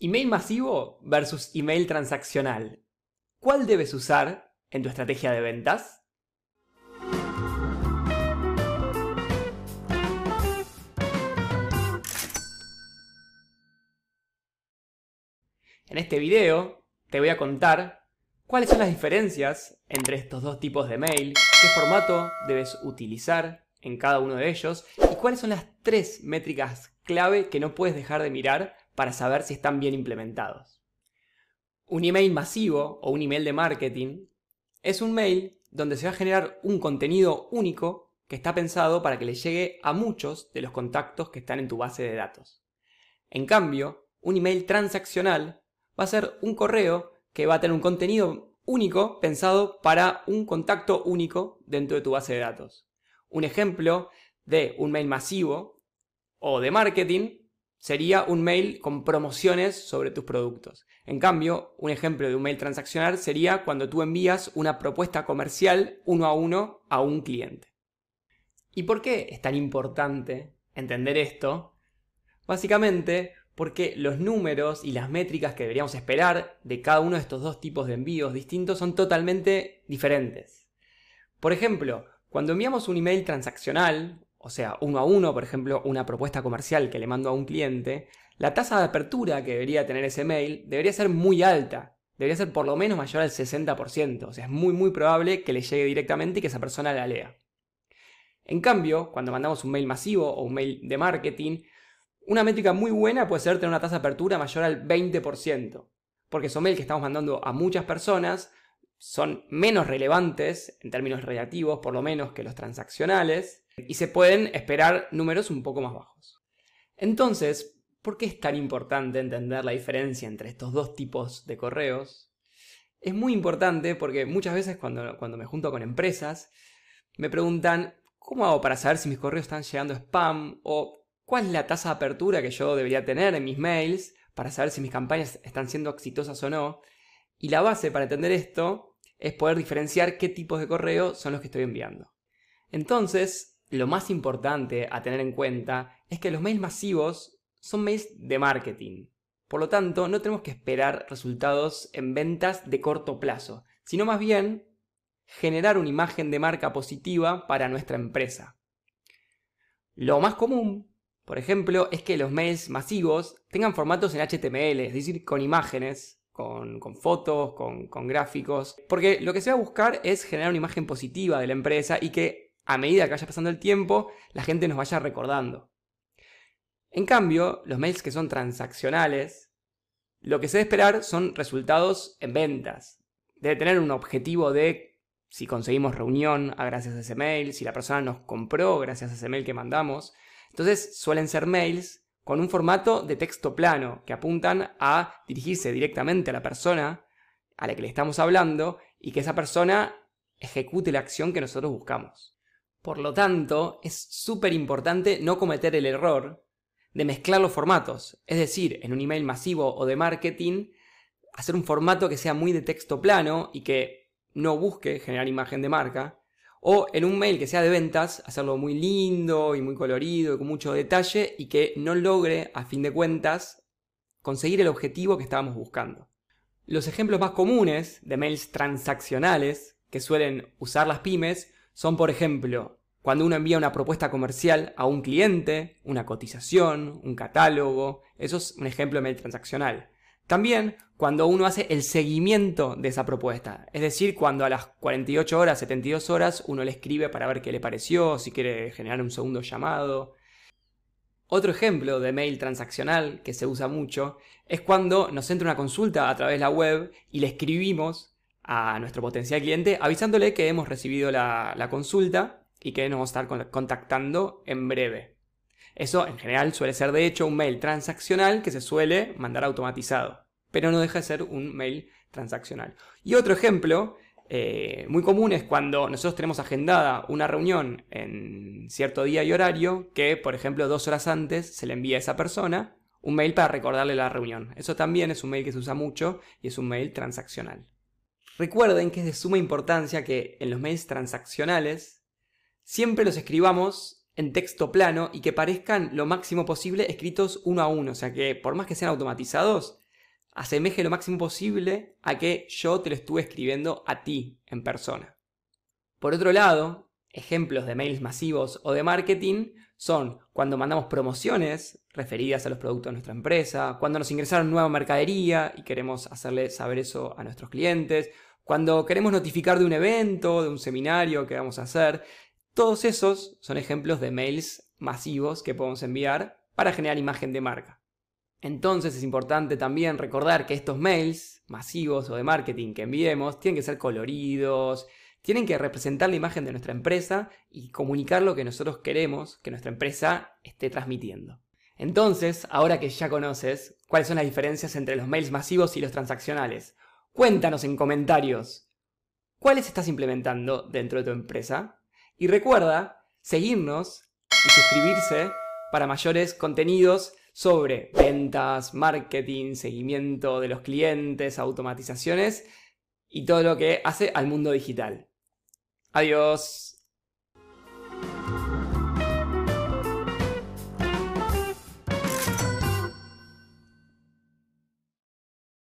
Email masivo versus email transaccional. ¿Cuál debes usar en tu estrategia de ventas? En este video te voy a contar cuáles son las diferencias entre estos dos tipos de mail, qué formato debes utilizar en cada uno de ellos y cuáles son las tres métricas clave que no puedes dejar de mirar para saber si están bien implementados. Un email masivo o un email de marketing es un mail donde se va a generar un contenido único que está pensado para que le llegue a muchos de los contactos que están en tu base de datos. En cambio, un email transaccional va a ser un correo que va a tener un contenido único pensado para un contacto único dentro de tu base de datos. Un ejemplo de un mail masivo o de marketing sería un mail con promociones sobre tus productos. En cambio, un ejemplo de un mail transaccional sería cuando tú envías una propuesta comercial uno a uno a un cliente. ¿Y por qué es tan importante entender esto? Básicamente porque los números y las métricas que deberíamos esperar de cada uno de estos dos tipos de envíos distintos son totalmente diferentes. Por ejemplo, cuando enviamos un email transaccional, o sea, uno a uno, por ejemplo, una propuesta comercial que le mando a un cliente, la tasa de apertura que debería tener ese mail debería ser muy alta. Debería ser por lo menos mayor al 60%. O sea, es muy muy probable que le llegue directamente y que esa persona la lea. En cambio, cuando mandamos un mail masivo o un mail de marketing, una métrica muy buena puede ser tener una tasa de apertura mayor al 20%. Porque son mails que estamos mandando a muchas personas, son menos relevantes en términos relativos, por lo menos, que los transaccionales, y se pueden esperar números un poco más bajos. Entonces, ¿por qué es tan importante entender la diferencia entre estos dos tipos de correos? Es muy importante porque muchas veces cuando, cuando me junto con empresas, me preguntan, ¿cómo hago para saber si mis correos están llegando spam? ¿O cuál es la tasa de apertura que yo debería tener en mis mails para saber si mis campañas están siendo exitosas o no? Y la base para entender esto es poder diferenciar qué tipos de correo son los que estoy enviando. Entonces, lo más importante a tener en cuenta es que los mails masivos son mails de marketing. Por lo tanto, no tenemos que esperar resultados en ventas de corto plazo, sino más bien generar una imagen de marca positiva para nuestra empresa. Lo más común, por ejemplo, es que los mails masivos tengan formatos en HTML, es decir, con imágenes, con, fotos, con, con gráficos, porque lo que se va a buscar es generar una imagen positiva de la empresa y que a medida que vaya pasando el tiempo, la gente nos vaya recordando. En cambio, los mails que son transaccionales, lo que se debe esperar son resultados en ventas. Debe tener un objetivo de si conseguimos reunión a gracias a ese mail, si la persona nos compró gracias a ese mail que mandamos. Entonces suelen ser mails con un formato de texto plano que apuntan a dirigirse directamente a la persona a la que le estamos hablando y que esa persona ejecute la acción que nosotros buscamos. Por lo tanto, es súper importante no cometer el error de mezclar los formatos. Es decir, en un email masivo o de marketing, hacer un formato que sea muy de texto plano y que no busque generar imagen de marca. O en un mail que sea de ventas, hacerlo muy lindo y muy colorido y con mucho detalle y que no logre, a fin de cuentas, conseguir el objetivo que estábamos buscando. Los ejemplos más comunes de mails transaccionales que suelen usar las pymes son, por ejemplo, cuando uno envía una propuesta comercial a un cliente, una cotización, un catálogo, eso es un ejemplo de mail transaccional. También cuando uno hace el seguimiento de esa propuesta, es decir, cuando a las 48 horas, 72 horas, uno le escribe para ver qué le pareció, si quiere generar un segundo llamado. Otro ejemplo de mail transaccional que se usa mucho es cuando nos entra una consulta a través de la web y le escribimos a nuestro potencial cliente avisándole que hemos recibido la, consulta y que nos vamos a estar contactando en breve. Eso en general suele ser de hecho un mail transaccional que se suele mandar automatizado, pero no deja de ser un mail transaccional. Y otro ejemplo eh, muy común es cuando nosotros tenemos agendada una reunión en cierto día y horario que, por ejemplo, dos horas antes se le envía a esa persona un mail para recordarle la reunión. Eso también es un mail que se usa mucho y es un mail transaccional. Recuerden que es de suma importancia que en los mails transaccionales siempre los escribamos en texto plano y que parezcan lo máximo posible escritos uno a uno. O sea que por más que sean automatizados, asemeje lo máximo posible a que yo te lo estuve escribiendo a ti en persona. Por otro lado, ejemplos de mails masivos o de marketing son cuando mandamos promociones referidas a los productos de nuestra empresa, cuando nos ingresaron nueva mercadería y queremos hacerle saber eso a nuestros clientes, cuando queremos notificar de un evento, de un seminario que vamos a hacer. Todos esos son ejemplos de mails masivos que podemos enviar para generar imagen de marca. Entonces es importante también recordar que estos mails masivos o de marketing que enviemos tienen que ser coloridos, tienen que representar la imagen de nuestra empresa y comunicar lo que nosotros queremos que nuestra empresa esté transmitiendo. Entonces, ahora que ya conoces cuáles son las diferencias entre los mails masivos y los transaccionales, cuéntanos en comentarios cuáles estás implementando dentro de tu empresa. Y recuerda seguirnos y suscribirse para mayores contenidos sobre ventas, marketing, seguimiento de los clientes, automatizaciones y todo lo que hace al mundo digital. Adiós.